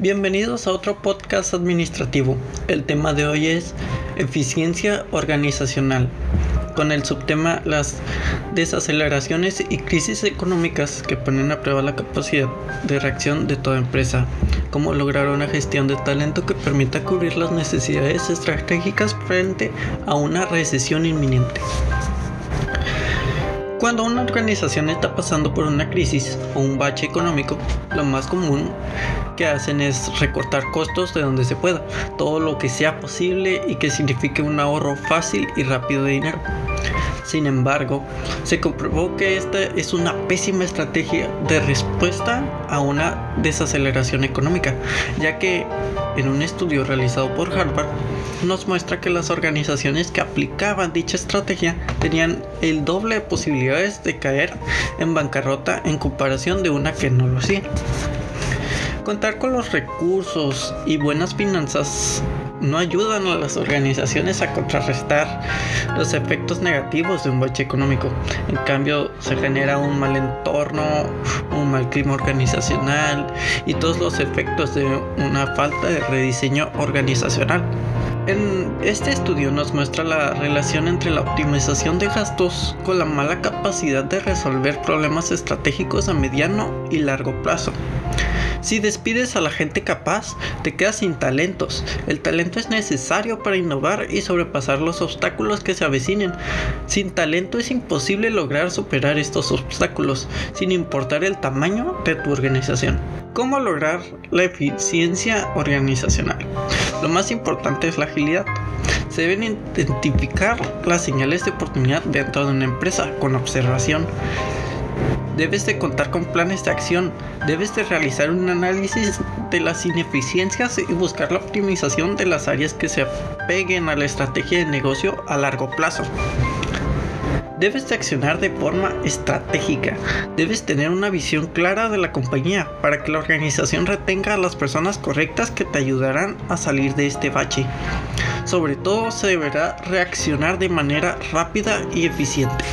Bienvenidos a otro podcast administrativo. El tema de hoy es eficiencia organizacional, con el subtema las desaceleraciones y crisis económicas que ponen a prueba la capacidad de reacción de toda empresa, cómo lograr una gestión de talento que permita cubrir las necesidades estratégicas frente a una recesión inminente. Cuando una organización está pasando por una crisis o un bache económico, lo más común que hacen es recortar costos de donde se pueda, todo lo que sea posible y que signifique un ahorro fácil y rápido de dinero. Sin embargo, se comprobó que esta es una pésima estrategia de respuesta a una desaceleración económica, ya que en un estudio realizado por Harvard nos muestra que las organizaciones que aplicaban dicha estrategia tenían el doble de posibilidades de caer en bancarrota en comparación de una que no lo hacía. Contar con los recursos y buenas finanzas no ayudan a las organizaciones a contrarrestar los efectos negativos de un bache económico. En cambio, se genera un mal entorno, un mal clima organizacional y todos los efectos de una falta de rediseño organizacional. En este estudio nos muestra la relación entre la optimización de gastos con la mala capacidad de resolver problemas estratégicos a mediano y largo plazo. Si despides a la gente capaz, te quedas sin talentos. El talento es necesario para innovar y sobrepasar los obstáculos que se avecinen. Sin talento es imposible lograr superar estos obstáculos, sin importar el tamaño de tu organización. ¿Cómo lograr la eficiencia organizacional? Lo más importante es la agilidad. Se deben identificar las señales de oportunidad dentro de una empresa con observación Debes de contar con planes de acción, debes de realizar un análisis de las ineficiencias y buscar la optimización de las áreas que se apeguen a la estrategia de negocio a largo plazo. Debes de accionar de forma estratégica. Debes tener una visión clara de la compañía para que la organización retenga a las personas correctas que te ayudarán a salir de este bache. Sobre todo se deberá reaccionar de manera rápida y eficiente.